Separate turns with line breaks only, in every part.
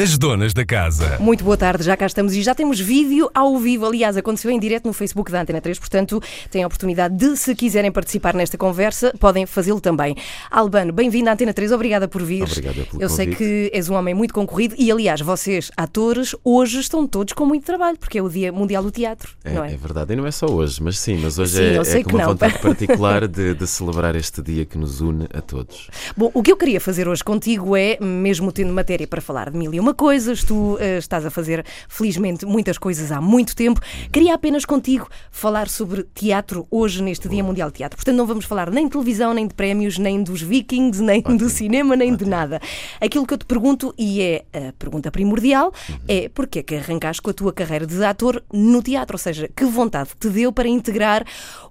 As donas da casa.
Muito boa tarde, já cá estamos e já temos vídeo ao vivo. Aliás, aconteceu em direto no Facebook da Antena 3, portanto, têm a oportunidade de, se quiserem participar nesta conversa, podem fazê-lo também. Albano, bem-vindo à Antena 3, obrigada por vir.
Obrigado pelo
Eu sei
convite.
que és um homem muito concorrido e, aliás, vocês, atores, hoje estão todos com muito trabalho, porque é o Dia Mundial do Teatro,
É,
não é?
é verdade, e não é só hoje, mas sim, mas hoje
Sim,
é,
sei
é com
que
uma
não.
vontade particular de, de celebrar este dia que nos une a todos.
Bom, o que eu queria fazer hoje contigo é, mesmo tendo matéria para falar de mil e uma coisas, tu eh, estás a fazer, felizmente, muitas coisas há muito tempo, queria apenas contigo falar sobre teatro hoje, neste Dia Mundial de Teatro. Portanto, não vamos falar nem de televisão, nem de prémios, nem dos vikings, nem do cinema, nem de nada. Aquilo que eu te pergunto, e é a pergunta primordial, é porquê é que arrancaste com a tua carreira de ator no teatro? Ou seja, que vontade te deu para integrar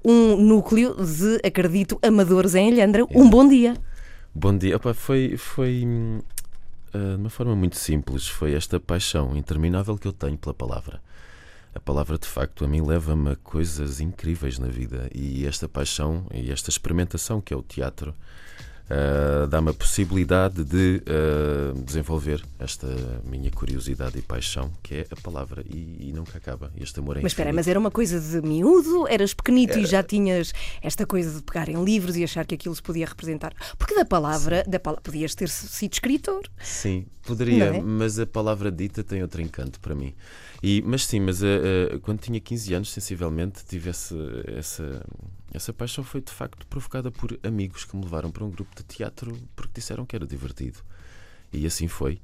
um núcleo de, acredito, amadores em Alhandra? Um bom dia.
Bom dia, Opa, foi, foi hum, de uma forma muito simples, foi esta paixão interminável que eu tenho pela palavra. A palavra, de facto, a mim leva-me a coisas incríveis na vida e esta paixão e esta experimentação que é o teatro ah, dá-me a possibilidade de ah, desenvolver esta minha curiosidade e paixão que é a palavra e, e nunca acaba. Este amor é
Mas espera, mas era uma coisa de miúdo? Eras pequenito e já tinhas esta coisa de pegar em livros e achar que aquilo se podia representar? Porque da palavra, da pala- podias ter sido escritor.
Sim, poderia,
é?
mas a palavra dita tem outro encanto para mim. E, mas sim, mas eh, eh, quando tinha 15 anos, sensivelmente, tive esse- essa, essa paixão foi de facto provocada por amigos que me levaram para um grupo de teatro porque disseram que era divertido. E assim foi.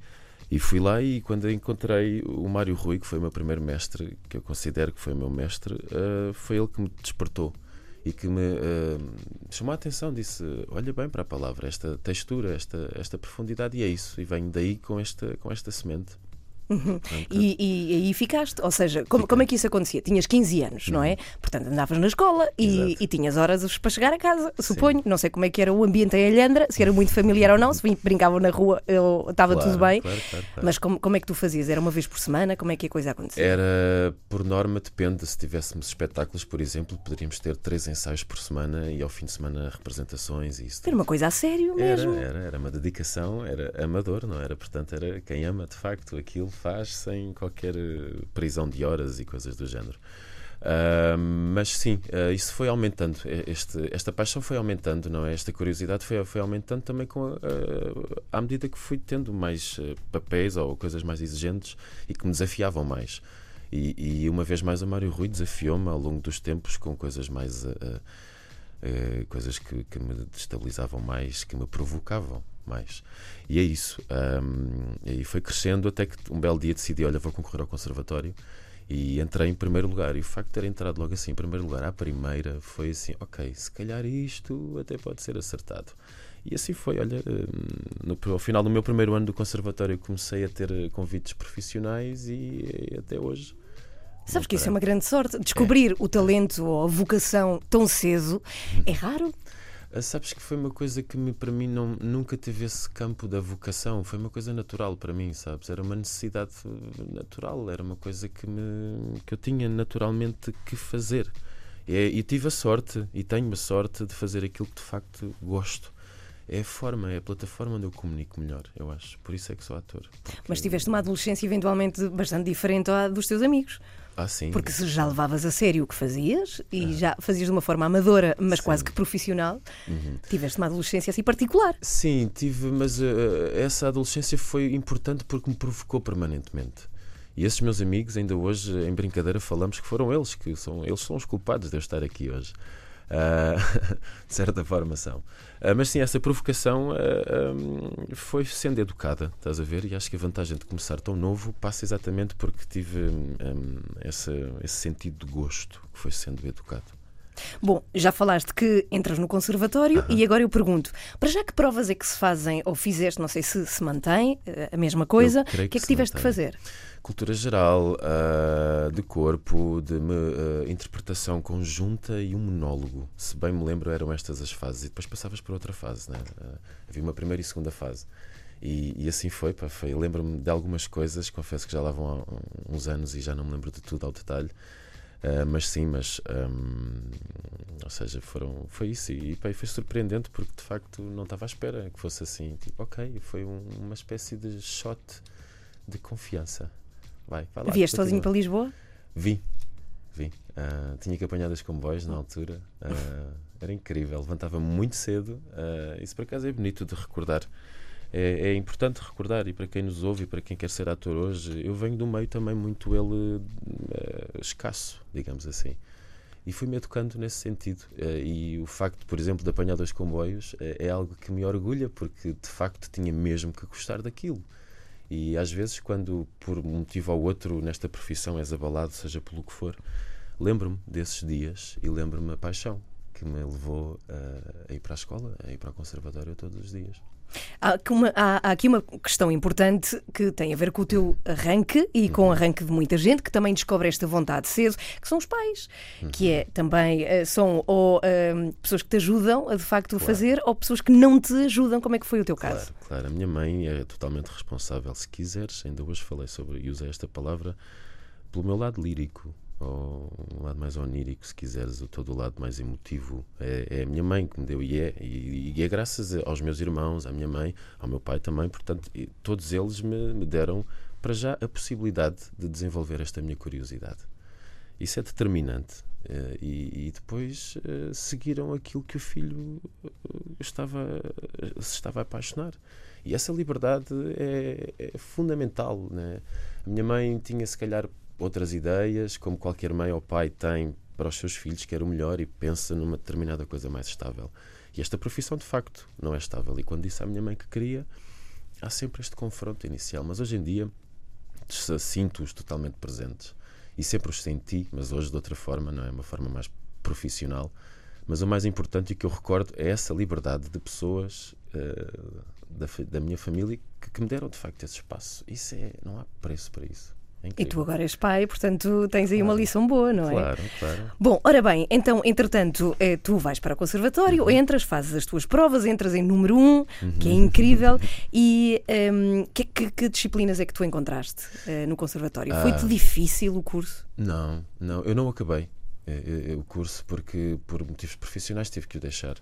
E fui lá e quando encontrei o Mário Rui, que foi o meu primeiro mestre, que eu considero que foi o meu mestre, eh, foi ele que me despertou e que me eh, chamou a atenção, disse, olha bem para a palavra, esta textura, esta, esta profundidade, e é isso, e venho daí com esta, com esta semente. Portanto,
E, e- e aí ficaste. Ou seja, como, como é que isso acontecia? Tinhas 15 anos, não é? Portanto, andavas na escola e,
Uhum.
E tinhas horas para chegar a casa, suponho. Não sei como é que era o ambiente em Alhandra, se era muito familiar ou não, se brincavam na rua, eu- estava
claro,
tudo bem.
claro, claro.
Mas como, como é que tu fazias? Era uma vez por semana? Como é que a coisa acontecia?
Era, por norma, depende. Se tivéssemos espetáculos, por exemplo, poderíamos ter três ensaios por semana e ao fim de semana representações e isso.
Era uma coisa a sério
Era,
mesmo.
era, era uma dedicação, era amador, não era? Portanto, era quem ama de facto aquilo faz sem qualquer eh, prisão de horas e coisas do género. Ah, mas sim, ah, isso foi aumentando. Este, esta paixão foi aumentando, não é? Esta curiosidade foi, foi aumentando também com a- à medida que fui tendo mais papéis ou coisas mais exigentes e que me desafiavam mais. E, e uma vez mais o Mário Rui desafiou-me ao longo dos tempos com coisas mais. Eh, coisas que, que me destabilizavam mais, que me provocavam mais. E é isso. Ahm, e foi crescendo até que um belo dia decidi: olha, vou concorrer ao conservatório. E entrei em primeiro lugar. E o facto de ter entrado logo assim em primeiro lugar, à primeira, foi assim: ok, se calhar isto até pode ser acertado. E assim foi. Olha, no, ao final do meu primeiro ano do conservatório, comecei a ter eh, convites profissionais e, eh, até hoje.
Sabes que isso é uma grande sorte. Descobrir o talento ou a vocação tão cedo é raro.
Ah, Sabes que foi uma coisa que me, para mim não, nunca teve esse campo da vocação, foi uma coisa natural para mim, sabes? Era uma necessidade natural, era uma coisa que, me, que eu tinha naturalmente que fazer. E, é- e tive a sorte, e tenho a sorte de fazer aquilo que de facto gosto. É a forma, é a plataforma onde eu comunico melhor, eu acho. Por isso é que sou ator. Porque-
Mas tiveste uma adolescência eventualmente bastante diferente à dos teus amigos.
Ah, sim.
Porque se já levavas a sério o que fazias e já fazias de uma forma amadora, mas
Sim.
quase que profissional,
Uhum.
tiveste uma adolescência assim particular.
Sim, tive, mas eh, essa adolescência foi importante porque me provocou permanentemente. E esses meus amigos, ainda hoje, em brincadeira, falamos que foram eles que são, eles são os culpados de eu estar aqui hoje. Ah, de certa forma são. Ah, mas sim, essa provocação ah, hum, foi sendo educada, estás a ver? E acho que a vantagem de começar tão novo passa exatamente porque tive hum, hum, esse sentido de gosto que foi sendo educado.
Bom, já falaste que entras no conservatório e agora eu pergunto: para já que provas é que se fazem ou fizeste, não sei se se mantém eh, a mesma coisa, o que é
que
que tiveste que
mantém.
fazer?
Cultura geral, ah, de corpo, de me- ah, interpretação conjunta e um monólogo. Se bem me lembro, eram estas as fases. E depois passavas para outra fase, né? Ah, havia uma primeira e segunda fase. E, e assim foi, pá, foi. Lembro-me de algumas coisas, confesso que já lá vão há uns anos e já não me lembro de tudo ao detalhe. Ah, mas sim, mas hum, ou seja, foram, foi isso e, e foi surpreendente porque de facto não estava à espera que fosse assim. Tipo, ok, foi um- uma espécie de shot de confiança. Vai, vai lá.
Vieste sozinho para Lisboa?
Vim, vim. Uh, tinha que apanhar as comboios na altura. Uh, era incrível. Levantava muito cedo. Isso por acaso é bonito de recordar. É, é, importante recordar, e para quem nos ouve e para quem quer ser ator hoje, eu venho de um meio também muito ele escasso, digamos assim. E fui-me educando nesse sentido. e o facto, por exemplo, de apanhar dois comboios é algo que me orgulha, porque de facto tinha mesmo que gostar daquilo. E às vezes, quando por um motivo ou outro nesta profissão és abalado, seja pelo que for, lembro-me desses dias e lembro-me a paixão que me levou a, a ir para a escola, a ir para o conservatório todos os dias.
Há aqui, uma, há, há aqui, uma, questão importante que tem a ver com o teu arranque e com o uhum. arranque de muita gente que também descobre esta vontade cedo, que são os pais, uhum. que é também eh, são ou uh, pessoas que te ajudam a de facto claro. fazer ou pessoas que não te ajudam. Como é que foi o teu
claro,
caso?
Claro, a minha mãe é totalmente responsável. Se quiseres, ainda hoje falei sobre e usei esta palavra pelo meu lado lírico ou um lado mais onírico, se quiseres, o todo o lado mais emotivo. É, é, a minha mãe que me deu e é. E, e, é graças aos meus irmãos, à minha mãe, ao meu pai também. Portanto, todos eles me, me deram para já a possibilidade de desenvolver esta minha curiosidade. Isso é determinante. Uh, e, e, depois uh, seguiram aquilo que o filho uh, estava, se estava a apaixonar. E essa liberdade é, é fundamental. Né? A minha mãe tinha, se calhar, outras ideias, como qualquer mãe ou pai tem para os seus filhos, quer o melhor e pensa numa determinada coisa mais estável. E esta profissão, de facto, não é estável. E quando disse à minha mãe que queria, há sempre este confronto inicial. Mas hoje em dia, sinto-os totalmente presentes. E sempre os senti, mas hoje de outra forma, não é? Uma forma mais profissional. Mas o mais importante e que eu recordo é essa liberdade de pessoas uh, da, da, minha família que, que, me deram de facto esse espaço. Isso é, não há preço para isso.
É e tu agora és pai, portanto tens aí claro. uma lição boa, não é?
Claro, claro.
Bom, ora bem, então, entretanto, eh, tu vais para o conservatório, uhum. entras, fazes as tuas provas, entras em número um, uhum. que é incrível. E um, que, que, que, disciplinas é que tu encontraste uh, no conservatório? Ah. Foi-te difícil o curso?
Não, não, eu não acabei uh, o curso porque, por motivos profissionais, tive que o deixar.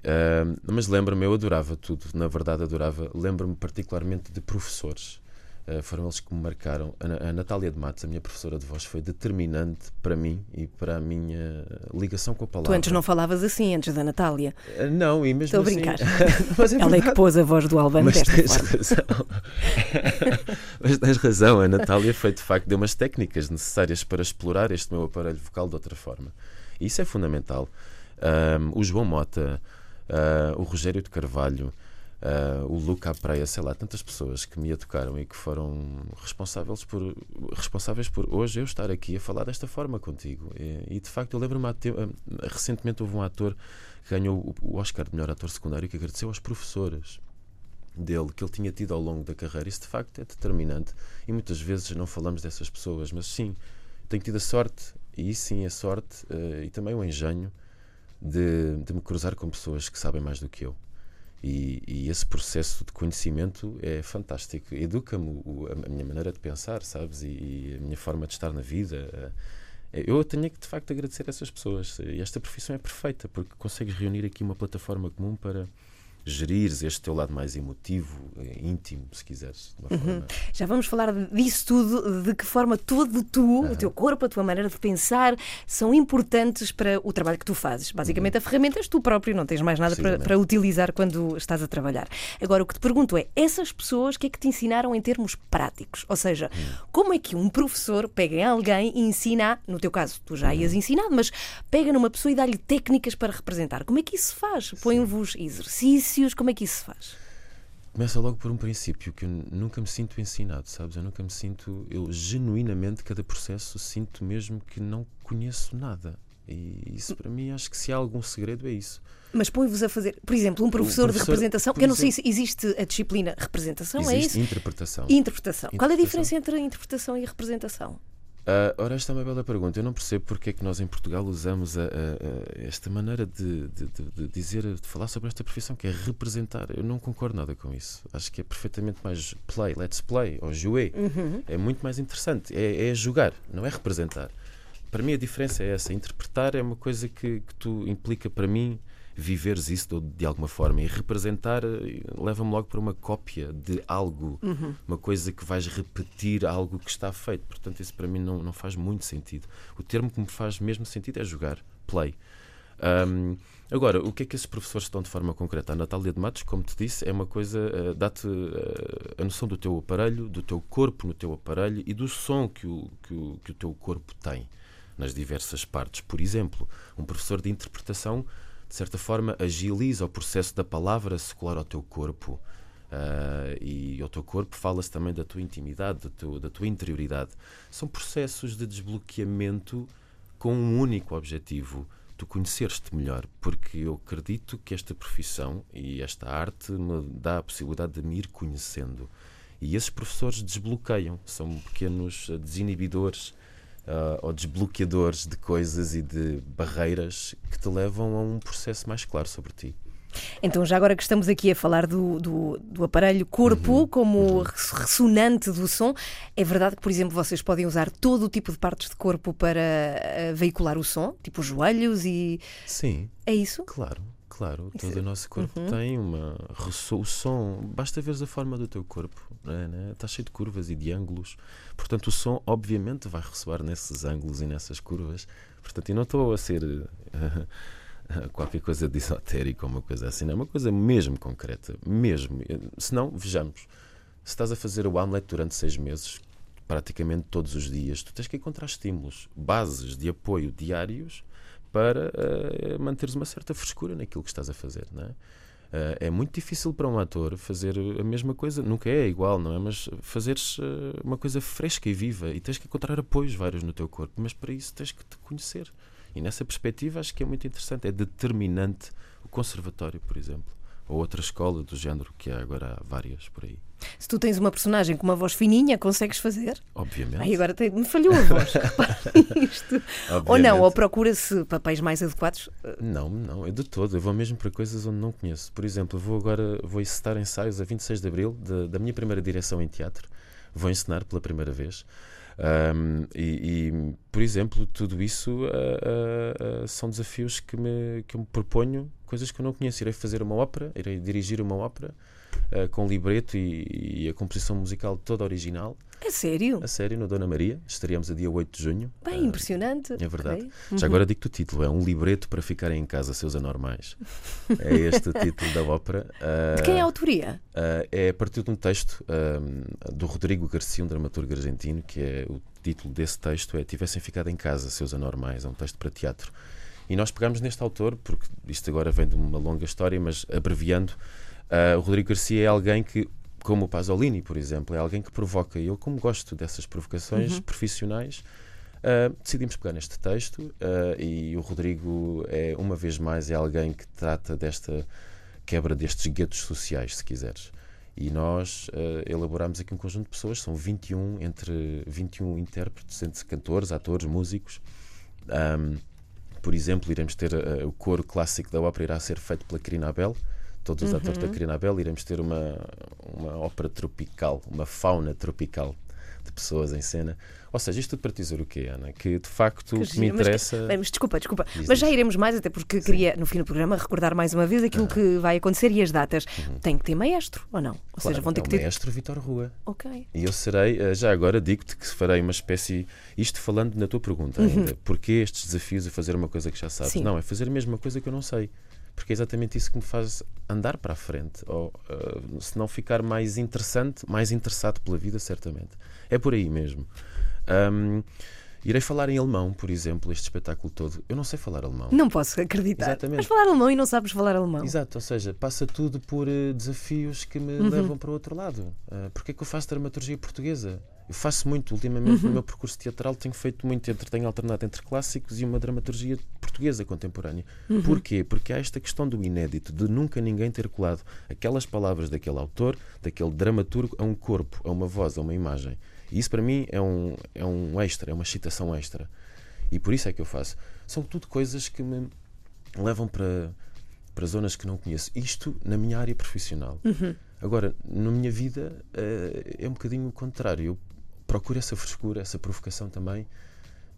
Uh, mas lembro-me, eu adorava tudo, na verdade adorava. Lembro-me particularmente de professores. Uh, foram eles que me marcaram. A, a Natália de Matos, a minha professora de voz, foi determinante para mim e para a minha ligação com a palavra.
Tu antes não falavas assim, antes da Natália?
Uh, não, e mesmo
Estou
assim...
a brincar. mas é Ela é que pôs a voz do Albano
mas tens
forma.
Razão. mas tens razão, a Natália foi de facto, deu umas técnicas necessárias para explorar este meu aparelho vocal de outra forma. E isso é fundamental. Um, o João Mota uh, o Rogério de Carvalho, uh, o Luca Praia, sei lá, tantas pessoas que me educaram e que foram responsáveis por, responsáveis por hoje eu estar aqui a falar desta forma contigo. E, e de facto, eu lembro-me, recentemente houve um ator que ganhou o Oscar de melhor ator secundário que agradeceu aos professores dele que ele tinha tido ao longo da carreira. Isso de facto é determinante. E muitas vezes não falamos dessas pessoas, mas sim, tenho tido a sorte, e sim a sorte, uh, e também o engenho de, de me cruzar com pessoas que sabem mais do que eu. E, e, esse processo de conhecimento é fantástico. Educa-me a minha maneira de pensar, sabes? E, e, a minha forma de estar na vida. Eu tenho que, de facto, agradecer a essas pessoas. E esta profissão é perfeita porque consegues reunir aqui uma plataforma comum para gerires este teu lado mais emotivo, eh, íntimo, se quiseres. Uhum.
Já vamos falar disso tudo, de que forma todo tu, uhum. o teu corpo, a tua maneira de pensar, são importantes para o trabalho que tu fazes. Basicamente, uhum. a ferramenta és tu próprio, não tens mais nada para, para, utilizar quando estás a trabalhar. Agora, o que te pergunto é: essas pessoas, o que é que te ensinaram em termos práticos? Ou seja, uhum. como é que um professor pega em alguém e ensina, no teu caso, tu já ias uhum. ensinado, mas pega numa pessoa e dá-lhe técnicas para representar? Como é que isso se faz? Põe-vos exercícios Como é que isso se faz?
Começa logo por um princípio que eu nunca me sinto ensinado, sabes? Eu nunca me sinto, eu genuinamente, cada processo, sinto mesmo que não conheço nada. E isso para mim, acho que se há algum segredo é isso.
Mas põe-vos a fazer, por exemplo, um professor, professor de representação. Eu não sei se existe a disciplina representação,
existe
é isso?
Interpretação.
interpretação. Qual é a diferença entre a interpretação e a representação?
Uh, ora, esta é uma bela pergunta. Eu não percebo porque é que nós em Portugal usamos a, a, a esta maneira de, de, de, dizer, de falar sobre esta profissão, que é representar. Eu não concordo nada com isso. Acho que é perfeitamente mais play, let's play, ou jouer. Uhum. É muito mais interessante. É, é, jogar, não é representar. Para mim a diferença é essa. Interpretar é uma coisa que, que tu implica para mim viveres isso de, de alguma forma e representar eh, leva-me logo para uma cópia de algo, uhum. uma coisa que vais repetir algo que está feito. Portanto, isso para mim não, não faz muito sentido. O termo que me faz mesmo sentido é jogar, play. Um, agora, o que é que esses professores estão de forma concreta? A Natália de Matos, como te disse, é uma coisa, uh, dá-te uh, a noção do teu aparelho, do teu corpo no teu aparelho e do som que o, que o, que o teu corpo tem nas diversas partes. Por exemplo, um professor de interpretação, de certa forma, agiliza o processo da palavra secular ao teu corpo. Uh, e ao teu corpo fala-se também da tua intimidade, da, da tua interioridade. São processos de desbloqueamento com um único objetivo: tu conheceres-te melhor, porque eu acredito que esta profissão e esta arte me dá a possibilidade de me ir conhecendo. E esses professores desbloqueiam, são pequenos desinibidores uh, ou desbloqueadores de coisas e de barreiras que te levam a um processo mais claro sobre ti.
Então, já agora que estamos aqui a falar do, do, do aparelho corpo uhum, como uhum. ressonante do som, é verdade que, por exemplo, vocês podem usar todo o tipo de partes de corpo para uh, veicular o som, tipo os joelhos e.
Sim.
É isso?
Claro. Claro, todo o nosso corpo uhum. tem uma. O som, basta ver a forma do teu corpo, né, né? está cheio de curvas e de ângulos. Portanto, o som, obviamente, vai ressoar nesses ângulos e nessas curvas. Portanto, e não estou a ser. Uh, qualquer coisa de esotérico ou uma coisa assim. Não, é uma coisa mesmo concreta. Mesmo. Se não, vejamos. Se estás a fazer o Hamlet durante seis meses, praticamente todos os dias, tu tens que encontrar estímulos, bases de apoio diários para uh, manteres uma certa frescura naquilo que estás a fazer, não é? Uh, é muito difícil para um ator fazer a mesma coisa, nunca é igual, não é? Mas fazeres uh, uma coisa fresca e viva e tens que encontrar apoios vários no teu corpo, mas para isso tens que te conhecer. E nessa perspectiva acho que é muito interessante, é determinante o conservatório, por exemplo, ou outra escola do género que há agora há várias por aí.
Se tu tens uma personagem com uma voz fininha, consegues fazer?
Obviamente.
Aí agora tem, me falhou a voz. isto. Ou não, ou procura-se papéis mais adequados?
Não, não, é de todo. Eu vou mesmo para coisas onde não conheço. Por exemplo, vou agora vou encetar ensaios a 26 de abril de, da minha primeira direção em teatro. Vou ensinar pela primeira vez. Um, e, e, por exemplo, tudo isso uh, uh, uh, são desafios que me, que me proponho, coisas que eu não conheço. Irei fazer uma ópera, irei dirigir uma ópera com libreto e, e, a composição musical toda original.
A sério?
A sério, no Dona Maria. Estaríamos a dia 8 de junho.
Bem, impressionante.
É verdade. Okay. Já uhum. agora digo-te o título: é Um Libreto para Ficarem em Casa, Seus Anormais. é este o título da ópera.
de quem é a autoria?
é a partir de um texto do Rodrigo Garcia, um dramaturgo argentino, que é o título desse texto é Tivessem Ficado em Casa, Seus Anormais. É um texto para teatro. E nós pegamos neste autor, porque isto agora vem de uma longa história, mas abreviando, uh, o Rodrigo Garcia é alguém que como o Pasolini, por exemplo, é alguém que provoca. E eu, como gosto dessas provocações uhum. profissionais, uh, decidimos pegar neste texto uh, e o Rodrigo é, uma vez mais, é alguém que trata desta quebra destes guetos sociais, se quiseres. E nós uh, elaboramos aqui um conjunto de pessoas, são 21, entre 21 intérpretes, entre cantores, atores, músicos. Um, por exemplo, iremos ter o coro clássico da ópera irá ser feito pela Karina Abel, todos os uhum. atores da Karina Abel, iremos ter uma, uma ópera tropical, uma fauna tropical de pessoas em cena. Ou seja, isto tudo para dizer o quê, Ana? Que de facto que, que me interessa.
Mas, mas desculpa, desculpa. Diz, mas já iremos mais, até porque Sim. queria, no fim do programa, recordar mais uma vez aquilo que vai acontecer e as datas. Uhum. Tem que ter maestro, ou não? Ou
claro, seja, vão ter
é
que ter. maestro Vitor Rua.
Ok.
E eu serei, eh, já agora digo-te que farei uma espécie. Isto falando na tua pergunta ainda. Uhum. Porquê estes desafios a fazer uma coisa que já sabes? Sim. Não, é fazer a mesma coisa que eu não sei porque é exatamente isso que me faz andar para a frente, ou uh, se não ficar mais interessante, mais interessado pela vida, certamente. É por aí mesmo. Um, Irei falar em alemão, por exemplo, este espetáculo todo. Eu não sei falar alemão.
Não posso acreditar. Exatamente. Mas falar alemão e não sabes falar alemão.
Exato, ou seja, passa tudo por uh, desafios que me uhum. levam para o outro lado. Uh, Porquê é que eu faço dramaturgia portuguesa? Eu faço muito, ultimamente, uhum. no meu percurso teatral, tenho feito muito, entre, tenho alternado entre clássicos e uma dramaturgia portuguesa contemporânea. Uhum. Porquê? Porque há esta questão do inédito, de nunca ninguém ter colado aquelas palavras daquele autor, daquele dramaturgo, a um corpo, a uma voz, a uma imagem. E isso para mim é um, é um extra, é uma excitação extra. E por isso é que eu faço. São tudo coisas que me levam para, para zonas que não conheço. Isto na minha área profissional. Uhum. Agora, na minha vida uh, é um bocadinho o contrário. Eu procuro essa frescura, essa provocação também,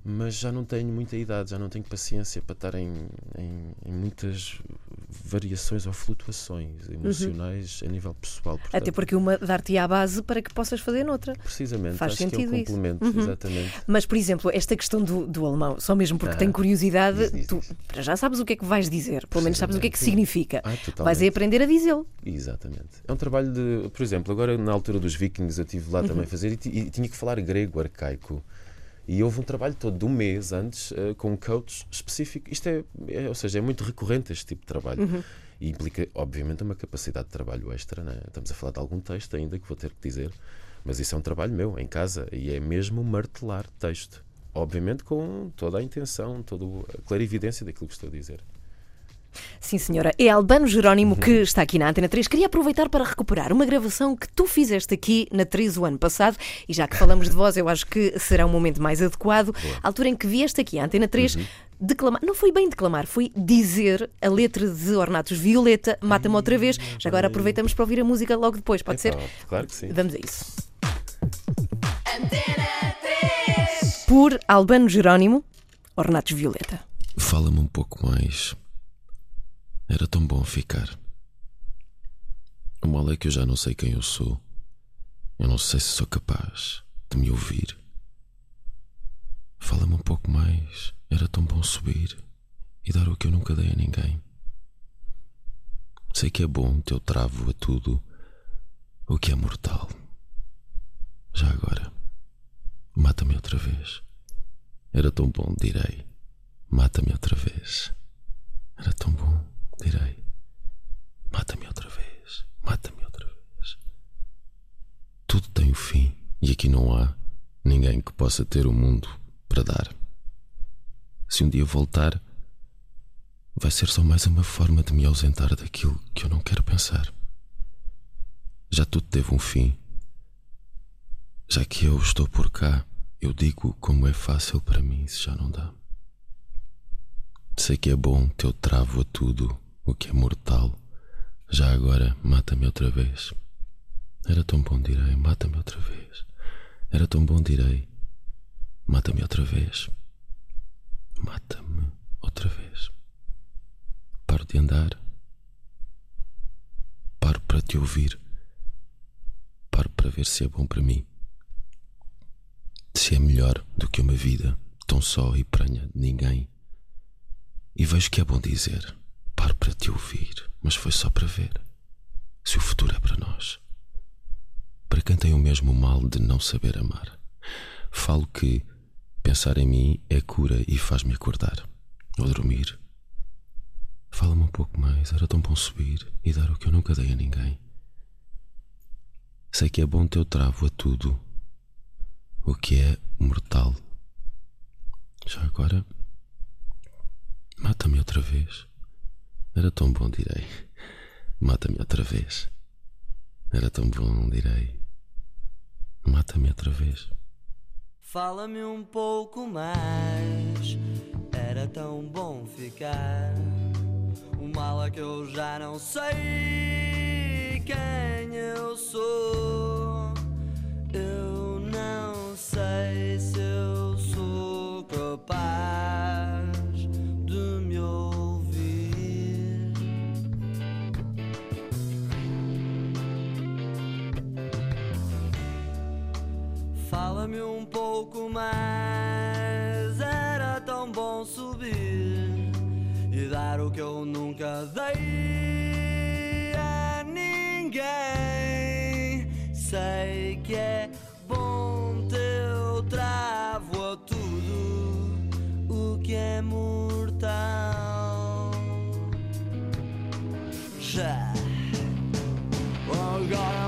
mas já não tenho muita idade, já não tenho paciência para estar em, em, em muitas
variações ou flutuações emocionais uhum. a nível pessoal.
Portanto, Até porque uma dar-te a base para que possas fazer noutra.
Precisamente,
faz sentido
é um
isso.
Uhum. exatamente.
Mas, por exemplo, esta questão do, do alemão, só mesmo porque ah, tenho curiosidade, diz, diz, tu diz. já sabes o que é que vais dizer, pelo menos sabes o que é que significa.
Ah,
vais aí aprender a dizê-lo.
Exatamente. É um trabalho de, por exemplo, agora na altura dos vikings eu estive lá uhum. também a fazer e, e tinha que falar grego arcaico. E houve um trabalho todo de um mês antes uh, com um coach específico. Isto é, é, ou seja, é muito recorrente este tipo de trabalho. Uhum. E implica, obviamente, uma capacidade de trabalho extra. Né? Estamos a falar de algum texto ainda que vou ter que dizer. Mas isso é um trabalho meu, em casa. E é mesmo martelar texto. Obviamente com toda a intenção, toda a clarividência daquilo que estou a dizer.
Sim, senhora. É Albano Jerónimo que uhum. está aqui na Antena 3. Queria aproveitar para recuperar uma gravação que tu fizeste aqui na 3 o ano passado. E já que falamos de voz, eu acho que será um momento mais adequado. Boa. A altura em que vieste aqui à Antena 3. Uhum. Declamar, não foi bem declamar, foi dizer a letra de Ornatos Violeta, Mata-me outra vez. Já agora aproveitamos para ouvir a música logo depois, pode ser?
Claro que sim.
Vamos a isso. Por Albano Jerónimo, Ornatos Violeta.
Fala-me um pouco mais era tão bom ficar. O mal é que eu já não sei quem eu sou. Eu não sei se sou capaz de me ouvir. Fala-me um pouco mais. Era tão bom subir e dar o que eu nunca dei a ninguém. Sei que é bom teu travo a tudo o que é mortal. Já agora, mata-me outra vez. Era tão bom, direi. Mata-me outra vez. Era tão bom direi: Mata-me outra vez, mata-me outra vez. Tudo tem o um fim e aqui não há ninguém que possa ter o mundo para dar. Se um dia voltar, vai ser só mais uma forma de me ausentar daquilo que eu não quero pensar. Já tudo teve um fim. Já que eu estou por cá, eu digo como é fácil para mim se já não dá. Sei que é bom teu travo a tudo o que é mortal. Já agora, mata-me outra vez. Era tão bom, direi, mata-me outra vez. Era tão bom, direi, mata-me outra vez. Mata-me outra vez. Paro de andar. Paro para te ouvir. Paro para ver se é bom para mim. Se é melhor do que uma vida tão só e pranha de ninguém. E vejo que é bom dizer Paro para te ouvir, mas foi só para ver se o futuro é para nós. Para quem tem o mesmo mal de não saber amar, falo que pensar em mim é cura e faz-me acordar ou dormir. Fala-me um pouco mais, era tão bom subir e dar o que eu nunca dei a ninguém. Sei que é bom teu travo a tudo o que é mortal. Já agora, mata-me outra vez. Era tão bom, direi. Mata-me outra vez. Era tão bom, direi. Mata-me outra vez.
Fala-me um pouco mais. Era tão bom ficar. O mal é que eu já não sei quem eu sou. Eu não sei se eu sou capaz. Fala-me um pouco mais. Era tão bom subir e dar o que eu nunca dei a ninguém. Sei que é bom teu travo a tudo o que é mortal. Já agora Ninguém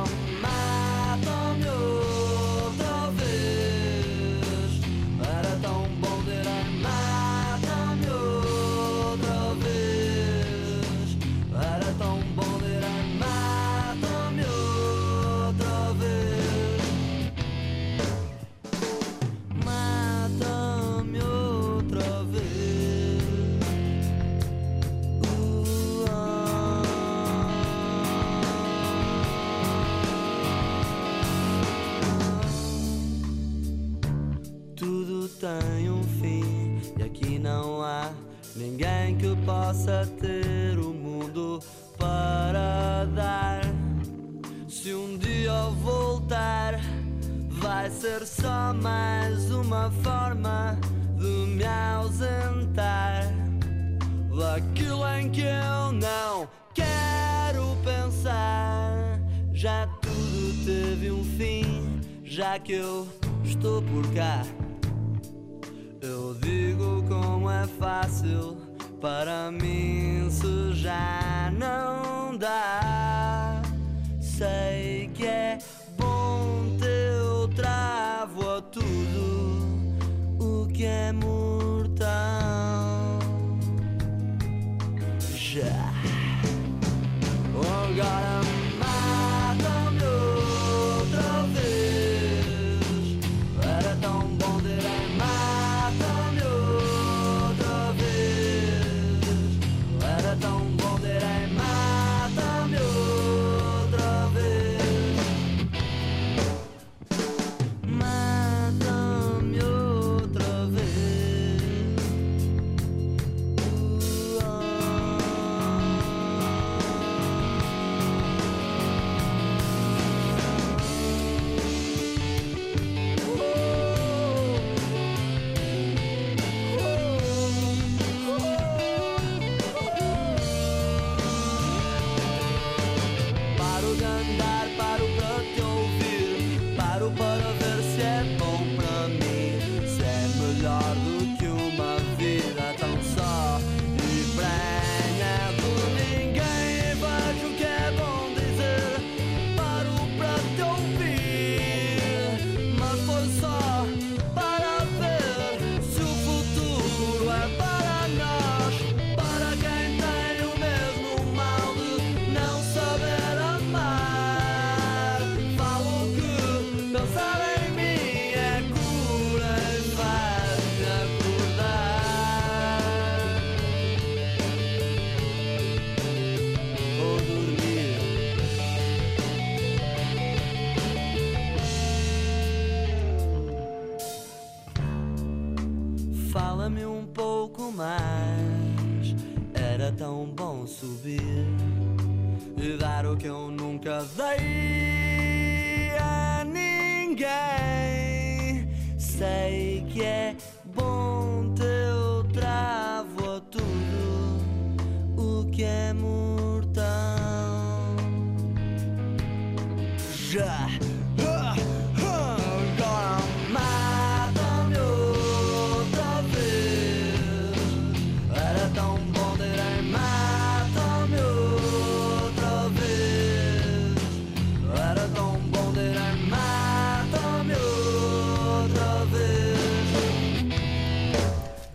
ser só mais uma forma de me ausentar daquilo em que eu não quero pensar. Já tudo teve um fim, já que eu estou por cá. Eu digo como é fácil para mim se já não dá. Sei que é mais. Era tão bom subir e dar o que eu nunca dei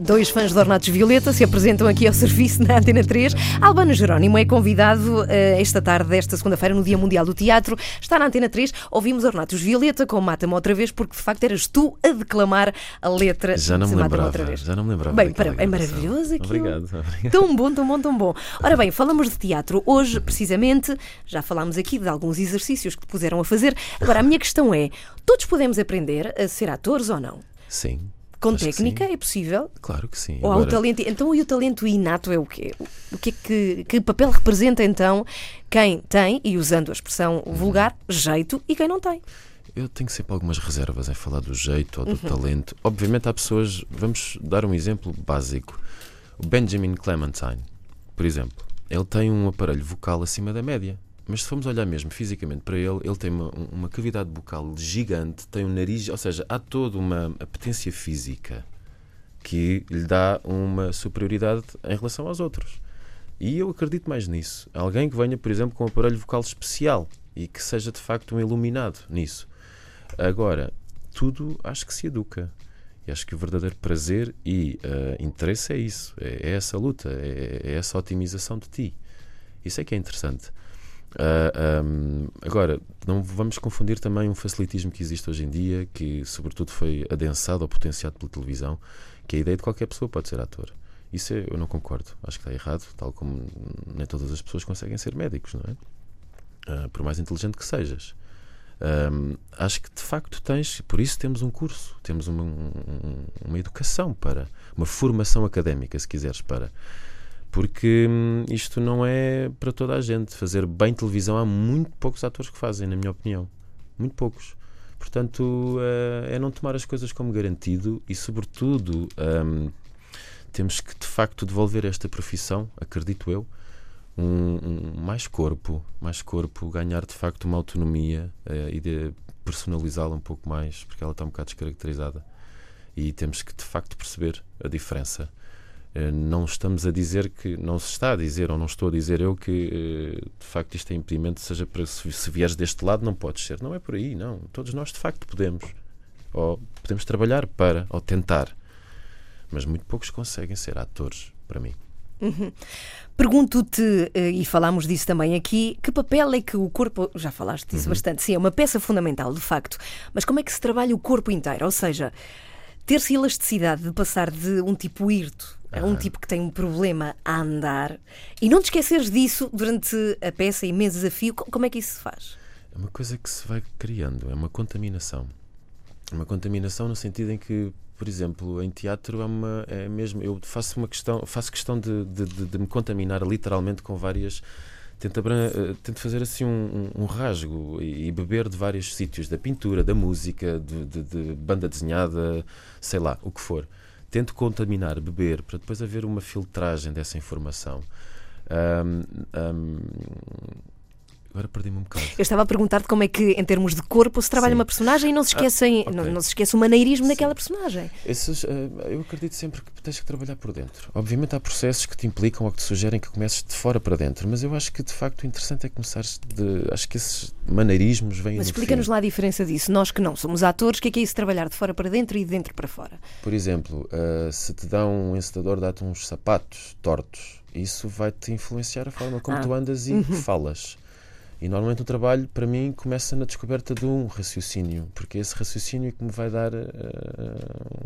Dois fãs de Ornatos Violeta se apresentam aqui ao serviço na Antena 3. Albano Jerónimo é convidado eh, esta tarde, desta segunda-feira, no Dia Mundial do Teatro. Está na Antena 3. Ouvimos Ornatos Violeta com Mata-me outra vez, porque de facto eras tu a declamar a letra
Já não
de
me
Mata-me outra vez.
Já não me lembrava.
Bem, para- é maravilhoso aquilo.
Obrigado, obrigado.
Tão bom, tão bom, tão bom. Ora bem, falamos de teatro. Hoje, precisamente, já falámos aqui de alguns exercícios que te puseram a fazer. Agora, a minha questão é: todos podemos aprender a ser atores ou não?
Sim.
Com
acho
técnica é possível?
Claro que sim.
Ou
Agora,
talento. Então, e o talento inato é o quê? O que é que, que papel representa então quem tem, e usando a expressão vulgar, jeito e quem não tem?
Eu tenho sempre algumas reservas em falar do jeito ou do
Uhum.
talento. Obviamente há pessoas. Vamos dar um exemplo básico. O Benjamin Clementine, por exemplo, ele tem um aparelho vocal acima da média. Mas se formos olhar mesmo fisicamente para ele, ele tem uma, uma cavidade bucal gigante, tem um nariz, ou seja, há toda uma apetência física que lhe dá uma superioridade em relação aos outros. E eu acredito mais nisso. Alguém que venha, por exemplo, com um aparelho vocal especial e que seja de facto um iluminado nisso. Agora, tudo acho que se educa. E acho que o verdadeiro prazer e eh, interesse é isso. É, é essa luta, é, é essa otimização de ti. Isso é que é interessante. Ah, ahm, agora, não vamos confundir também um facilitismo que existe hoje em dia, que sobretudo foi adensado ou potenciado pela televisão, que é a ideia de qualquer pessoa pode ser ator. Isso é- eu não concordo. Acho que está errado, tal como nem todas as pessoas conseguem ser médicos, não é? Ah, por mais inteligente que sejas. Um, acho que de facto tens, por isso temos um curso, temos uma, um, uma educação para, uma formação académica, se quiseres, para. Porque hum, isto não é para toda a gente. Fazer bem televisão há muito poucos atores que fazem, na minha opinião. Muito poucos. Portanto, uh, é não tomar as coisas como garantido e, sobretudo, um, temos que de facto devolver esta profissão, acredito eu, um, um, mais corpo, mais corpo, ganhar de facto uma autonomia uh, e de personalizá-la um pouco mais, porque ela está um bocado descaracterizada. E temos que de facto perceber a diferença. Uh, não estamos a dizer que, não se está a dizer, ou não estou a dizer eu que uh, de facto isto é impedimento, seja para se, se vieres deste lado, não podes ser. Não é por aí, não. Todos nós de facto podemos. Ou podemos trabalhar para, ou tentar. Mas muito poucos conseguem ser atores, para mim.
Uhum. Pergunto-te, eh, e falámos disso também aqui, que papel é que o corpo. Já falaste disso uhum. bastante, sim, é uma peça fundamental, de facto, mas como é que se trabalha o corpo inteiro? Ou seja, ter-se elasticidade de passar de um tipo hirto a um tipo que tem um problema a andar e não te esqueceres disso durante a peça e meses a fio, como é que isso se faz?
É uma coisa que se vai criando, é uma contaminação. Uma contaminação no sentido em que por exemplo, em teatro é, uma, é mesmo. Eu faço uma questão, faço questão de, de, de, de me contaminar literalmente com várias. Tento, uh, tento fazer assim um, um, um rasgo e, e, beber de vários sítios, da pintura, da música, de, de, banda desenhada, sei lá, o que for. Tento contaminar, beber, para depois haver uma filtragem dessa informação. Um, Agora perdi-me um bocado.
Eu estava a perguntar-te como é que, em termos de corpo, se trabalha Sim. uma personagem e não se, esquecem, ah, okay. não, não, se esquece o maneirismo Sim. daquela personagem.
Esses, uh, eu acredito sempre que tens que trabalhar por dentro. Obviamente há processos que te implicam ou que te sugerem que comeces de fora para dentro, mas eu acho que de facto o interessante é começar de. Acho que esses maneirismos vêm.
Mas explica-nos lá a diferença disso. Nós que não somos atores, o que é que é isso trabalhar de fora para dentro e de dentro para fora?
Por exemplo, uh, se te dá um encetador, dá-te uns sapatos tortos, isso vai-te influenciar a forma como ah. tu andas e uhum. falas. E normalmente o trabalho, para mim, começa na descoberta de um raciocínio, porque é esse raciocínio que me vai dar uh,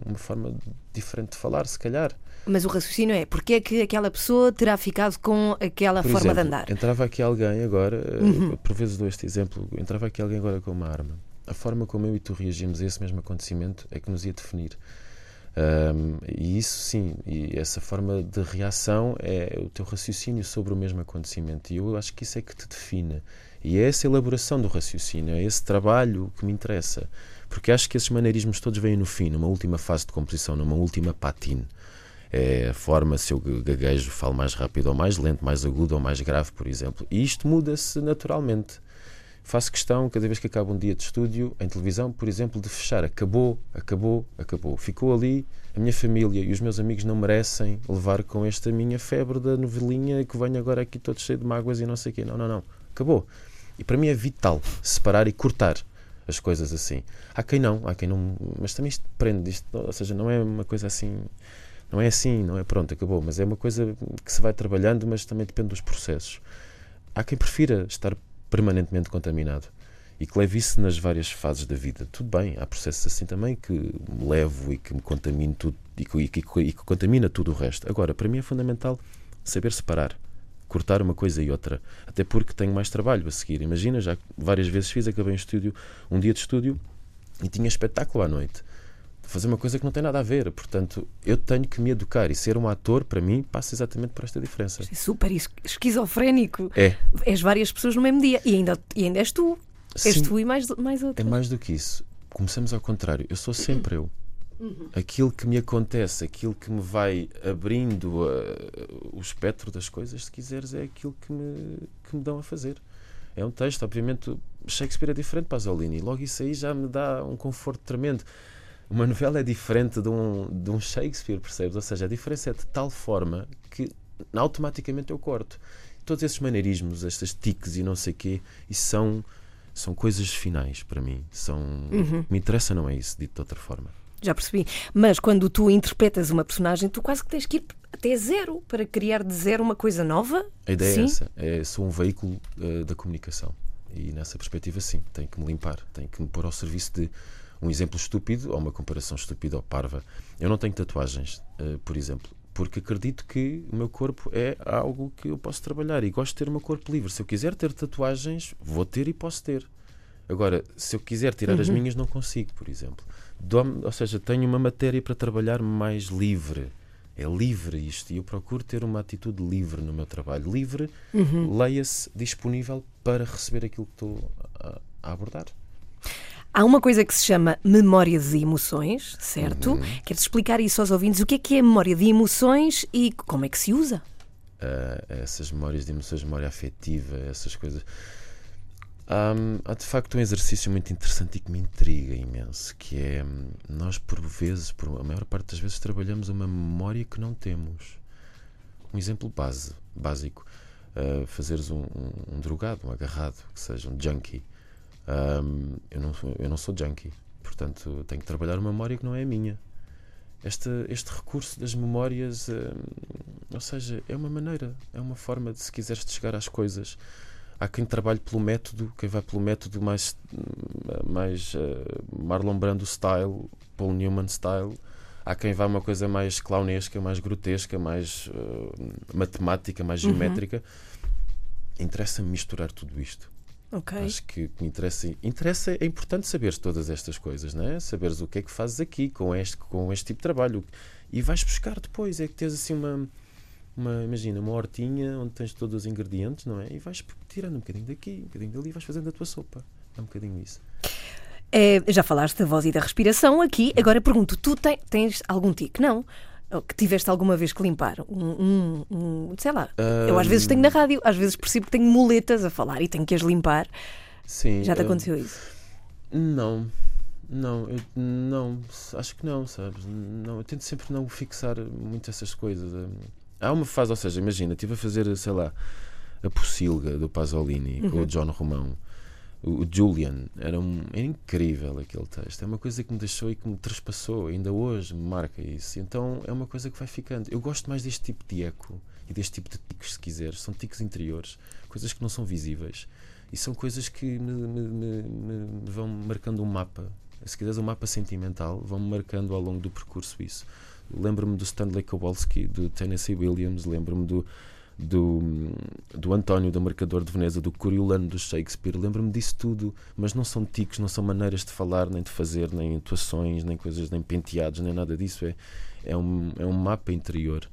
uma forma diferente de falar, se calhar.
Mas o raciocínio é porque é que aquela pessoa terá ficado com aquela
por
forma
exemplo,
de andar?
Entrava aqui alguém agora, eh, uhum. por vezes dou este exemplo, entrava aqui alguém agora com uma arma. A forma como eu e tu reagimos a esse mesmo acontecimento é que nos ia definir. Um, e isso sim, e essa forma de reação é o teu raciocínio sobre o mesmo acontecimento. E eu acho que isso é que te define. E é essa elaboração do raciocínio, é esse trabalho que me interessa. Porque acho que esses maneirismos todos vêm no fim, numa última fase de composição, numa última patine. É a forma se eu gaguejo, falo mais rápido ou mais lento, mais agudo ou mais grave, por exemplo. E isto muda-se naturalmente. Faço questão, cada vez que acaba um dia de estúdio, em televisão, por exemplo, de fechar. Acabou, acabou, acabou. Ficou ali. A minha família e os meus amigos não merecem levar com esta minha febre da novelinha que venho agora aqui todo cheio de mágoas e não sei o quê. Não, não, não. Acabou. E para mim é vital separar e cortar as coisas assim. Há quem não, há quem não. Mas também isto prende. Isto, ou seja, não é uma coisa assim. Não é assim, não é pronto, acabou. Mas é uma coisa que se vai trabalhando, mas também depende dos processos. Há quem prefira estar permanentemente contaminado e que leve isso nas várias fases da vida. Tudo bem, há processos assim também que me levo e que me contamino tudo e que, e que, e que contamina tudo o resto. Agora, para mim é fundamental saber separar, cortar uma coisa e outra, até porque tenho mais trabalho a seguir. Imagina, já várias vezes fiz, acabei um estúdio, um dia de estúdio e tinha espetáculo à noite fazer uma coisa que não tem nada a ver. Portanto, eu tenho que me educar e ser um ator, para mim, passa exatamente por esta diferença.
É super esquizofrénico.
É.
És várias pessoas no mesmo dia e ainda, e ainda és tu. Sim, és tu e mais, mais outra.
É mais do que isso. Começamos ao contrário. Eu sou sempre eu. Uhum. Aquilo que me acontece, aquilo que me vai abrindo uh, o espectro das coisas, se quiseres, é aquilo que me, que me dão a fazer. É um texto, obviamente, Shakespeare é diferente para Pasolini, logo isso aí já me dá um conforto tremendo uma novela é diferente de um, de um Shakespeare, percebes? Ou seja, a diferença é de tal forma que automaticamente eu corto. Todos esses maneirismos, estas tiques e não sei o quê, isso são, são coisas finais para mim. São, uhum. Me interessa não é isso, dito de outra forma.
Já percebi. Mas quando tu interpretas uma personagem, tu quase que tens que ir até zero para criar de zero uma coisa nova.
A ideia é sim? é essa. É, sou um veículo uh, da comunicação. E nessa perspectiva, sim, tenho que me limpar, tenho que me pôr ao serviço de um exemplo estúpido ou uma comparação estúpida ou parva. Eu não tenho tatuagens, uh, por exemplo, porque acredito que o meu corpo é algo que eu posso trabalhar e gosto de ter o meu corpo livre. Se eu quiser ter tatuagens, vou ter e posso ter. Agora, se eu quiser tirar as minhas, não consigo, por exemplo. Ou seja, tenho uma matéria para trabalhar mais livre. É livre isto. E eu procuro ter uma atitude livre no meu trabalho. Livre, leia-se disponível para receber aquilo que estou a, a abordar.
Há uma coisa que se chama memória de emoções, certo?
Uhum.
Queres explicar isso aos ouvintes? O que é que é memória de emoções e como é que se usa?
uh, essas memórias de emoções, memória afetiva, essas coisas. Hum, há de facto um exercício muito interessante e que me intriga imenso, que é hum, nós por vezes, por a maior parte das vezes, trabalhamos uma memória que não temos. Um exemplo base, básico, uh, fazeres um, um, um drogado, um agarrado, que seja um junkie. Hum, eu, não, eu não sou junkie, portanto tenho que trabalhar uma memória que não é a minha. Este, este recurso das memórias, hum, ou seja, é uma maneira, é uma forma de se quiseres de chegar às coisas. Há quem trabalhe pelo método, quem vai pelo método mais, mais eh, Marlon Brando style, Paul Newman style. Há quem vá uma coisa mais clownesca, mais grotesca, mais eh, matemática, mais geométrica. Interessa-me misturar tudo isto.
Ok.
Acho que me interessa, interessa, é importante saber todas estas coisas, não é? Saberes o que é que fazes aqui com este, com este tipo de trabalho. E vais buscar depois, é que tens assim uma, uma, imagina, uma hortinha onde tens todos os ingredientes, não é? E vais tirando um bocadinho daqui, um bocadinho dali e vais fazendo a tua sopa. É um bocadinho isso.
É, já falaste da voz e da respiração aqui. Agora pergunto: tu te- tens algum tique? Não. Que tiveste alguma vez que limpar? Um, um- um- sei lá. Eu às vezes tenho na rádio, às vezes percebo que tenho muletas a falar e tenho que as limpar.
Sim.
Já te aconteceu isso?
Não, não, eu, não, acho que não, sabes? Não, eu tento sempre não fixar muito essas coisas. Há uma fase, ou seja, imagina, estive a fazer, sei lá, a Pocilga do Pasolini com o John Romão. O Julian era, um, era incrível aquele texto. É uma coisa que me deixou e que me trespassou. Ainda hoje me marca isso. Então é uma coisa que vai ficando. Eu gosto mais deste tipo de eco e deste tipo de ticos, se quiseres. São ticos interiores, coisas que não são visíveis. E são coisas que me- me- me- me vão marcando um mapa. Se quiseres, um mapa sentimental, vão-me marcando ao longo do percurso isso. Lembro-me do Stanley Kowalski, do Tennessee Williams, lembro-me do, do, do António, do Marcador de Veneza, do Coriolano, do Shakespeare. Lembro-me disso tudo, mas não são ticos, não são maneiras de falar, nem de fazer, nem atuações, nem coisas, nem penteados, nem nada disso. É, é, um, é um mapa interior.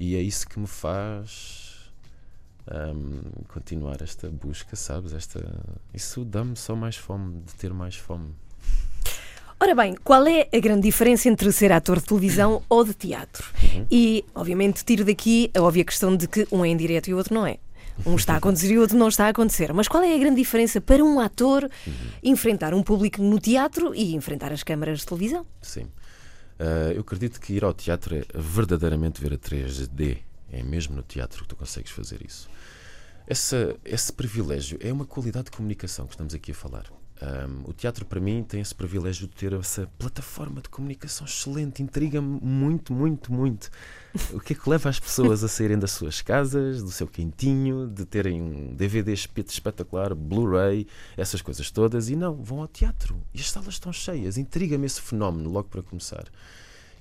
E é isso que me faz hum, continuar esta busca, sabes? Esta, isso dá-me só mais fome, de ter mais fome.
Ora bem, qual é a grande diferença entre ser ator de televisão ou de teatro? E, obviamente, tiro daqui a óbvia questão de que um é em direto e o outro não é. Um está a acontecer e o outro não está a acontecer. Mas qual é a grande diferença para um ator enfrentar um público no teatro e enfrentar as câmaras de televisão?
Sim. Ah, eu acredito que ir ao teatro é verdadeiramente ver a 3D. É mesmo no teatro que tu consegues fazer isso. Essa, esse privilégio é uma qualidade de comunicação que estamos aqui a falar. Ahm, o teatro, para mim, tem esse privilégio de ter essa plataforma de comunicação excelente. Intriga-me muito, muito, muito. O que é que leva as pessoas a saírem das suas casas, do seu quentinho, de terem um DVD espet- espetacular, Blu-ray, essas coisas todas, e não, vão ao teatro. E as salas estão cheias. Intriga-me esse fenómeno, logo para começar.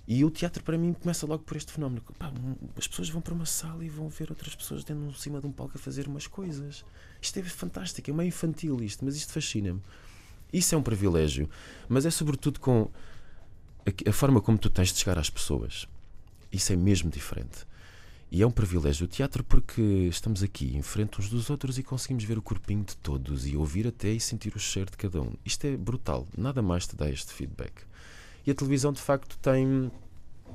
E o teatro para mim começa logo por este fenómeno. Pá, um- as pessoas vão para uma sala e vão ver outras pessoas dentro em cima de um palco a fazer umas coisas. Isto é fantástico, é meio infantil isto, mas isto fascina-me. Isso é um privilégio, mas é sobretudo com a, a forma como tu tens de chegar às pessoas. Isso é mesmo diferente. E é um privilégio o teatro porque estamos aqui em frente uns dos outros e conseguimos ver o corpinho de todos e ouvir até e sentir o cheiro de cada um. Isto é brutal, nada mais te dá este feedback. E a televisão de facto tem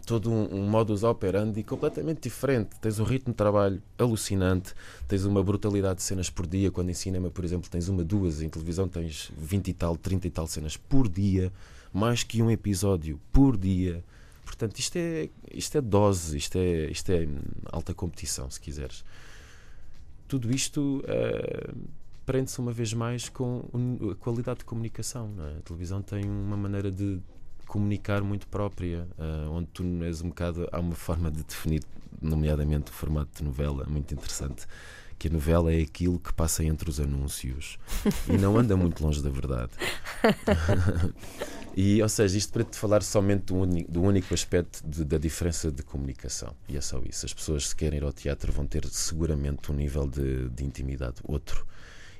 todo um, um modus operandi completamente diferente. Tens um ritmo de trabalho alucinante, tens uma brutalidade de cenas por dia, quando em cinema, por exemplo, tens uma, duas, em televisão tens 20 e tal, 30 e tal cenas por dia, mais que um episódio por dia. Portanto, isto é, isto é dose, isto é, isto é alta competição, se quiseres. Tudo isto eh, prende-se uma vez mais com a qualidade de comunicação. é? A televisão tem uma maneira de comunicar muito própria, ah, onde tu és um bocado. Há uma forma de definir, nomeadamente o formato de novela, muito interessante. Que a novela é aquilo que passa entre os anúncios e não anda muito longe da verdade. e, ou seja, isto para te falar somente do, uni- do único aspecto de- da diferença de comunicação. E é só isso. As pessoas, se querem ir ao teatro, vão ter seguramente um nível de, de intimidade outro.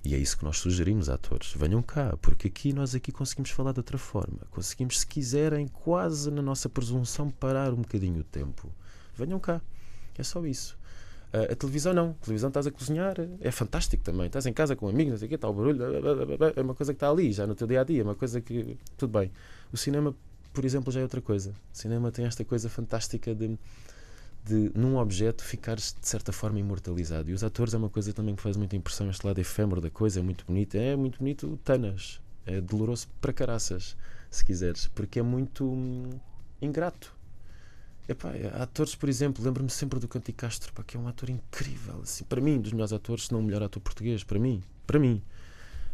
E é isso que nós sugerimos a atores. Venham cá, porque aqui nós aqui conseguimos falar de outra forma. Conseguimos, se quiserem, quase na nossa presunção, parar um bocadinho o tempo. Venham cá. É só isso. Uh, a televisão não. A televisão estás a cozinhar, é fantástico também. Estás em casa com amigos, não sei o quê, está o barulho, é uma coisa que está ali, já no teu dia a dia, é uma coisa que. Tudo bem. O cinema, por exemplo, já é outra coisa. O cinema tem esta coisa fantástica de de num objeto ficares de certa forma imortalizado. E os atores é uma coisa também que faz muita impressão, este lado efêmero da coisa, é muito bonito. É muito bonito o Tanas, é doloroso para caraças, se quiseres, porque é muito hum, ingrato. Epá, há atores, por exemplo, lembro-me sempre do Canti Castro, pá, que é um ator incrível, assim, para mim, dos melhores atores, se não o melhor ator português, para mim, para mim.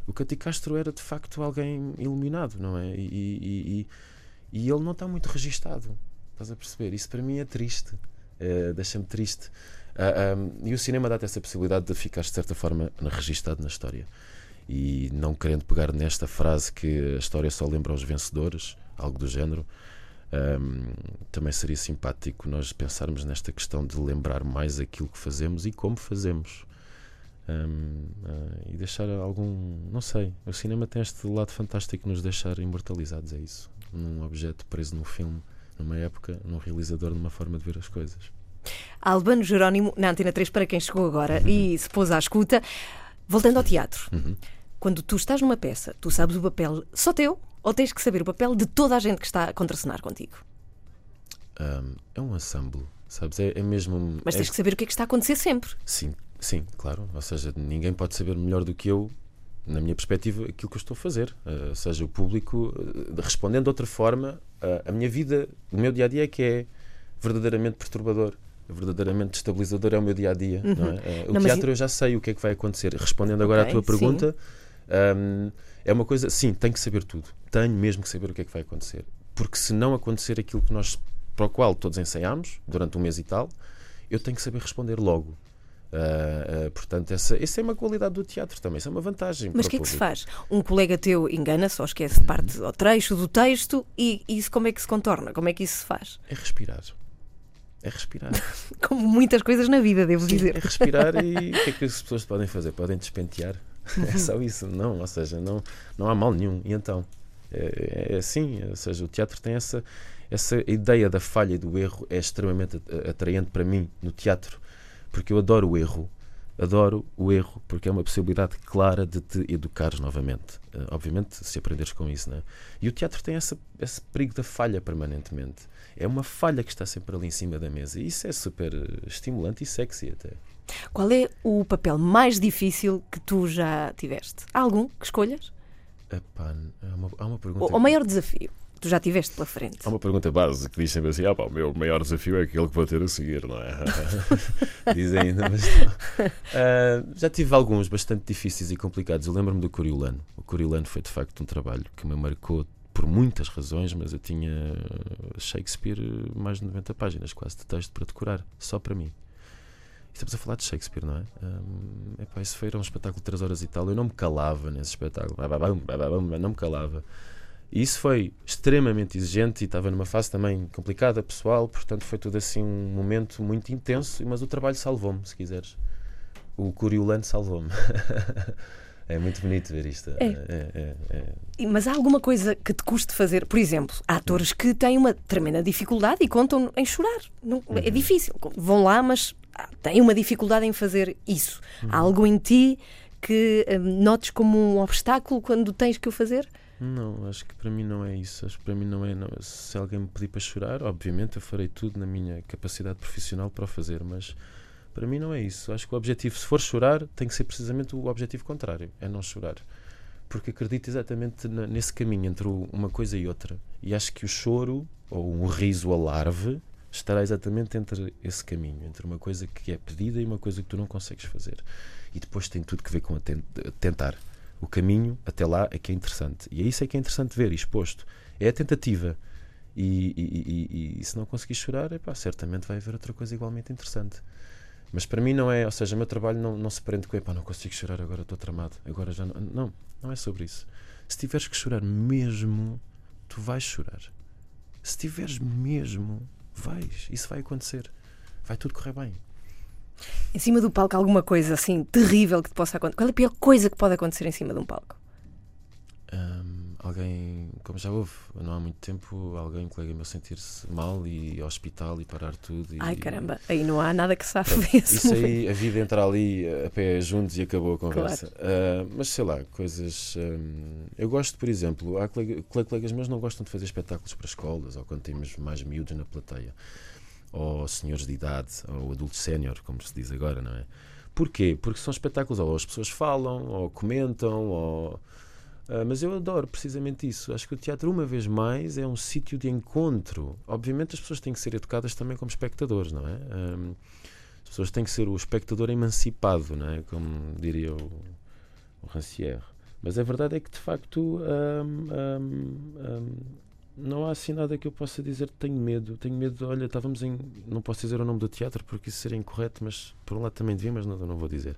O Canti Castro era de facto alguém iluminado, não é? E, e, e, e ele não está muito registado, estás a perceber? Isso para mim é triste. Uh, deixa-me triste. Uh, ah, um, e o cinema dá-te essa possibilidade de ficar de certa forma registado na história. E não querendo pegar nesta frase que a história só lembra aos vencedores, algo do género, um, também seria simpático nós pensarmos nesta questão de lembrar mais aquilo que fazemos e como fazemos. Um, uh, e deixar algum. Não sei. O cinema tem este lado fantástico de nos deixar imortalizados. É isso. Num objeto preso num filme numa época, num realizador, numa forma de ver as coisas.
Albano Jerónimo, na Antena 3, para quem chegou agora uhum. e se pôs à escuta. Voltando ao teatro, uhum. quando tu estás numa peça, tu sabes o papel só teu ou tens que saber o papel de toda a gente que está a contracenar contigo?
Um, é um ensemble, sabes? É, é mesmo.
Mas tens
é...
que saber o que é que está a acontecer sempre.
Sim, sim, claro. Ou seja, ninguém pode saber melhor do que eu na minha perspectiva, aquilo que eu estou a fazer. Uh, seja, o público, uh, respondendo de outra forma, uh, a minha vida, o meu dia a dia é que é verdadeiramente perturbador. Verdadeiramente destabilizador é o meu dia a dia. Uhum. É? o não, teatro eu já sei o que é que vai acontecer. Respondendo agora okay, à tua pergunta, um, é uma coisa, sim, tenho que saber tudo. Tenho mesmo que saber o que é que vai acontecer. Porque se não acontecer aquilo que nós, para o qual todos ensaiámos, durante um mês e tal, eu tenho que saber responder logo. Uh, uh, portanto, essa, essa é uma qualidade do teatro também, isso é uma vantagem.
Mas o que é que se faz? Um colega teu engana-se ou esquece parte ou trecho do texto e isso como é que se contorna? Como é que isso se faz?
É respirar. É respirar.
Como muitas coisas na vida, devo
Sim,
dizer.
É respirar e o que é que as pessoas podem fazer? Podem despentear. É só isso, não, ou seja, não, não há mal nenhum. E então, é, é assim, ou seja, o teatro tem essa, essa ideia da falha e do erro é extremamente atraente para mim no teatro porque eu adoro o erro. Adoro o erro porque é uma possibilidade clara de te educares novamente. Uh, obviamente, se aprenderes com isso, né? E o teatro tem essa, esse perigo da falha permanentemente. É uma falha que está sempre ali em cima da mesa. E isso é super eh, estimulante e sexy até.
Qual é o papel mais difícil que tu já tiveste? Há algum que escolhas?
Epá, há, uma, há uma pergunta.
O, o maior desafio? Tu já tiveste pela frente.
Há uma pergunta base que diz sempre assim: ah, pá, o meu maior desafio é aquele que vou ter a seguir, não é? Dizem ainda, mas uh, já tive alguns bastante difíceis e complicados. Eu lembro-me do Coriolano. O Coriolano foi de facto um trabalho que me marcou por muitas razões, mas eu tinha Shakespeare mais de 90 páginas quase de texto para decorar, só para mim. Estamos a falar de Shakespeare, não é? Um, epá, isso foi era um espetáculo de 3 horas e tal. Eu não me calava nesse espetáculo, não me calava. E isso foi extremamente exigente e estava numa fase também complicada, pessoal, portanto foi tudo assim um momento muito intenso, mas o trabalho salvou-me, se quiseres. O Coriolano salvou-me. é muito bonito ver isto.
É. É, é, é. Mas há alguma coisa que te custe fazer? Por exemplo, há atores que têm uma tremenda dificuldade e contam em chorar. Não, é uhum. É difícil. Vão lá, mas têm uma dificuldade em fazer isso. Uhum. Há algo em ti que hum, notes como um obstáculo quando tens que o fazer?
Não, acho que para mim não é isso. Acho que para mim não é. Não. Se alguém me pedir para chorar, obviamente eu farei tudo na minha capacidade profissional para o fazer, mas para mim não é isso. Acho que o objetivo, se for chorar, tem que ser precisamente o objetivo contrário: é não chorar. Porque acredito exatamente nesse caminho entre uma coisa e outra. E acho que o choro, ou um riso alarve, estará exatamente entre esse caminho entre uma coisa que é pedida e uma coisa que tu não consegues fazer. E depois tem tudo que ver com tentar o caminho até lá é que é interessante. E é isso é que é interessante ver, exposto. É a tentativa. E, e, e, e se não conseguir chorar, epá, certamente vai haver outra coisa igualmente interessante. Mas para mim não é, ou seja, o meu trabalho não, não se prende com epá, não consigo chorar, agora estou tramado, agora já não. Não, não é sobre isso. Se tiveres que chorar mesmo, tu vais chorar. Se tiveres mesmo, vais. Isso vai acontecer. Vai tudo correr bem.
Em cima do palco, alguma coisa assim terrível que te possa acontecer? Qual é a pior coisa que pode acontecer em cima de um palco?
Hum, alguém, como já houve, não há muito tempo, alguém, um colega meu, sentir-se mal e ao hospital e parar tudo. E,
Ai caramba, aí não há nada que esse
Isso
momento.
aí, a vida entra ali a pé juntos e acabou a conversa. Ah, mas sei lá, coisas. hum, eu gosto, por exemplo, há colega- colegas meus não gostam de fazer espetáculos para escolas ou quando temos mais miúdos na plateia, ou senhores de idade, ou adultos sénior, como se diz agora, não é? Porquê? Porque são espetáculos ou as pessoas falam, ou comentam, ou. Ah, mas eu adoro precisamente isso. Acho que o teatro, uma vez mais, é um sítio de encontro. Obviamente, as pessoas têm que ser educadas também como espectadores, não é? As pessoas têm que ser o espectador emancipado, não é? Como diria o, o Rancière. Mas a verdade é que, de facto, ahm, ahm, não há assim nada que eu possa dizer. Tenho medo. Tenho medo. Olha, estávamos em. Não posso dizer o nome do teatro porque isso seria incorreto, mas por um lado também devia, mas não, não vou dizer.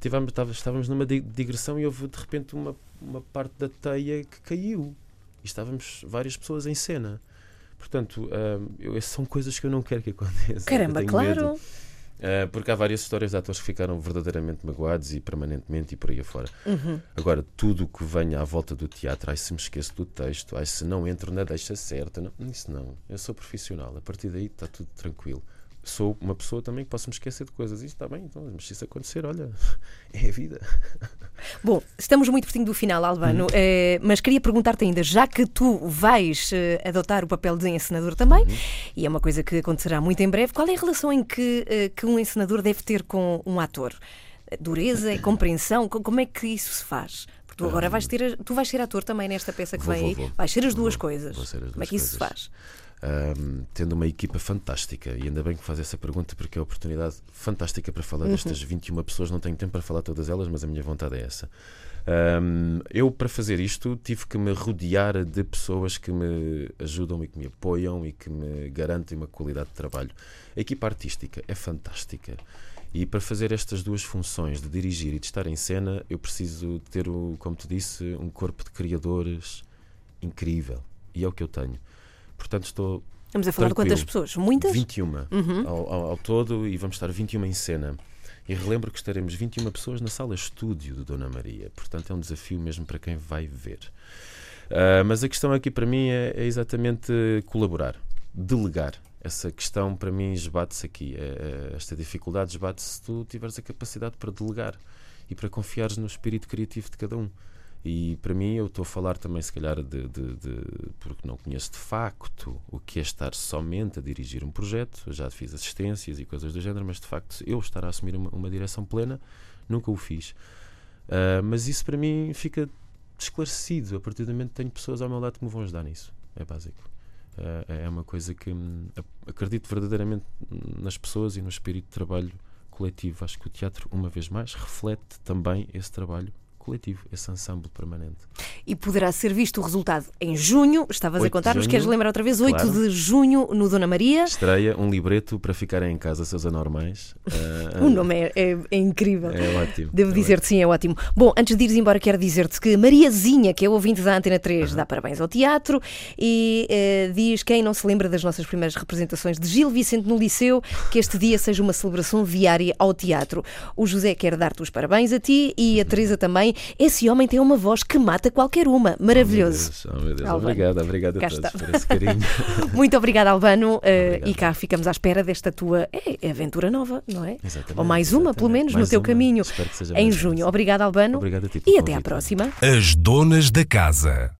Tivemos, estávamos numa di- digressão e houve de repente uma, uma parte da teia que caiu. E estávamos várias pessoas em cena. Portanto, ahm, eu, essas são coisas que eu não quero que aconteçam.
Caramba, claro.
medo. Ah, porque há várias histórias de atores que ficaram verdadeiramente magoados e permanentemente e por aí afora.
Uhum.
Agora, tudo o que venha à volta do teatro, ai se me esqueço do texto, ai se não entro na deixa certa, não, isso não. Eu sou profissional, a partir daí está tudo tranquilo. Sou uma pessoa também que posso me esquecer de coisas. Isto está bem, então, mas se isso acontecer, olha, é a vida.
Bom, estamos muito pertinho do final, Albano,
Uhum.
eh, mas queria perguntar-te ainda, já que tu vais eh, adotar o papel de encenador também,
Uhum.
e é uma coisa que acontecerá muito em breve, qual é a relação em que, eh, que um encenador deve ter com um ator? Dureza e compreensão? Co- Como é que isso se faz? Porque tu agora vais ter, tu vais ser ator também nesta peça que
Vou,
vem
vou,
aí,
vou.
vais ser as duas coisas.
as
Como é
duas
que isso se
coisas.
faz?
Ahm, tendo uma equipa fantástica, e ainda bem que faz essa pergunta porque é uma oportunidade fantástica para falar destas 21 pessoas. Não tenho tempo para falar todas elas, mas a minha vontade é essa. Ahm, eu, para fazer isto, tive que me rodear de pessoas que me ajudam e que me apoiam e que me garantem uma qualidade de trabalho. A equipa artística é fantástica. E para fazer estas duas funções, de dirigir e de estar em cena, eu preciso ter, o, como te disse, um corpo de criadores incrível. E é o que eu tenho. Portanto, estou
Estamos a falar de quantas pessoas? Muitas?
21
Uhum.
ao, ao- ao todo e vamos estar 21 em cena. E relembro que estaremos 21 pessoas na sala estúdio de Dona Maria. Portanto, é um desafio mesmo para quem vai ver. Ah, mas a questão aqui para mim é, é exatamente colaborar, delegar. Essa questão para mim esbate-se aqui. É- é- esta dificuldade esbate-se se tu tiveres a capacidade para delegar e para confiares no espírito criativo de cada um. E para mim, eu estou a falar também, se calhar, de, de- de- porque não conheço de facto o que é estar somente a dirigir um projeto. Eu já fiz assistências e coisas do género, mas de facto, eu estar a assumir uma, uma direção plena, nunca o fiz. Ah, mas isso para mim fica esclarecido a partir do momento que tenho pessoas ao meu lado que me vão ajudar nisso. É básico. Ah, é uma coisa que hum, acredito verdadeiramente nas pessoas e no espírito de trabalho coletivo. Acho que o teatro, uma vez mais, reflete também esse trabalho coletivo, esse ensemble permanente.
E poderá ser visto o resultado em junho. Estavas a
8 de
contar-nos, queres lembrar outra vez? 8
claro.
de junho no Dona Maria.
Estreia um libreto para ficarem em casa, seus anormais. Ah,
O nome é, é- é incrível.
É ótimo.
Devo
é
dizer-te sim, é ótimo. Bom, antes de ires embora, quero dizer-te que Mariazinha, que é ouvinte da Antena 3, dá parabéns ao teatro e eh, diz quem não se lembra das nossas primeiras representações de Gil Vicente no Liceu, que este dia seja uma celebração diária ao teatro. O José quer dar-te os parabéns a ti e a Teresa também. Esse homem tem uma voz que mata qualquer uma. Maravilhoso.
Oh, meu Deus, oh, meu Deus. Obrigado, obrigado a todos
está.
por esse carinho.
Muito obrigada, Albano. eh,
Obrigado.
e cá ficamos à espera desta tua eh, aventura nova, não é?
Exatamente,
Ou mais uma, pelo menos, no
Mais
teu
uma.
caminho.
Espero que seja
Em junho.
uma.
Obrigada, Albano.
Obrigado a ti
E até à próxima.
As donas da casa.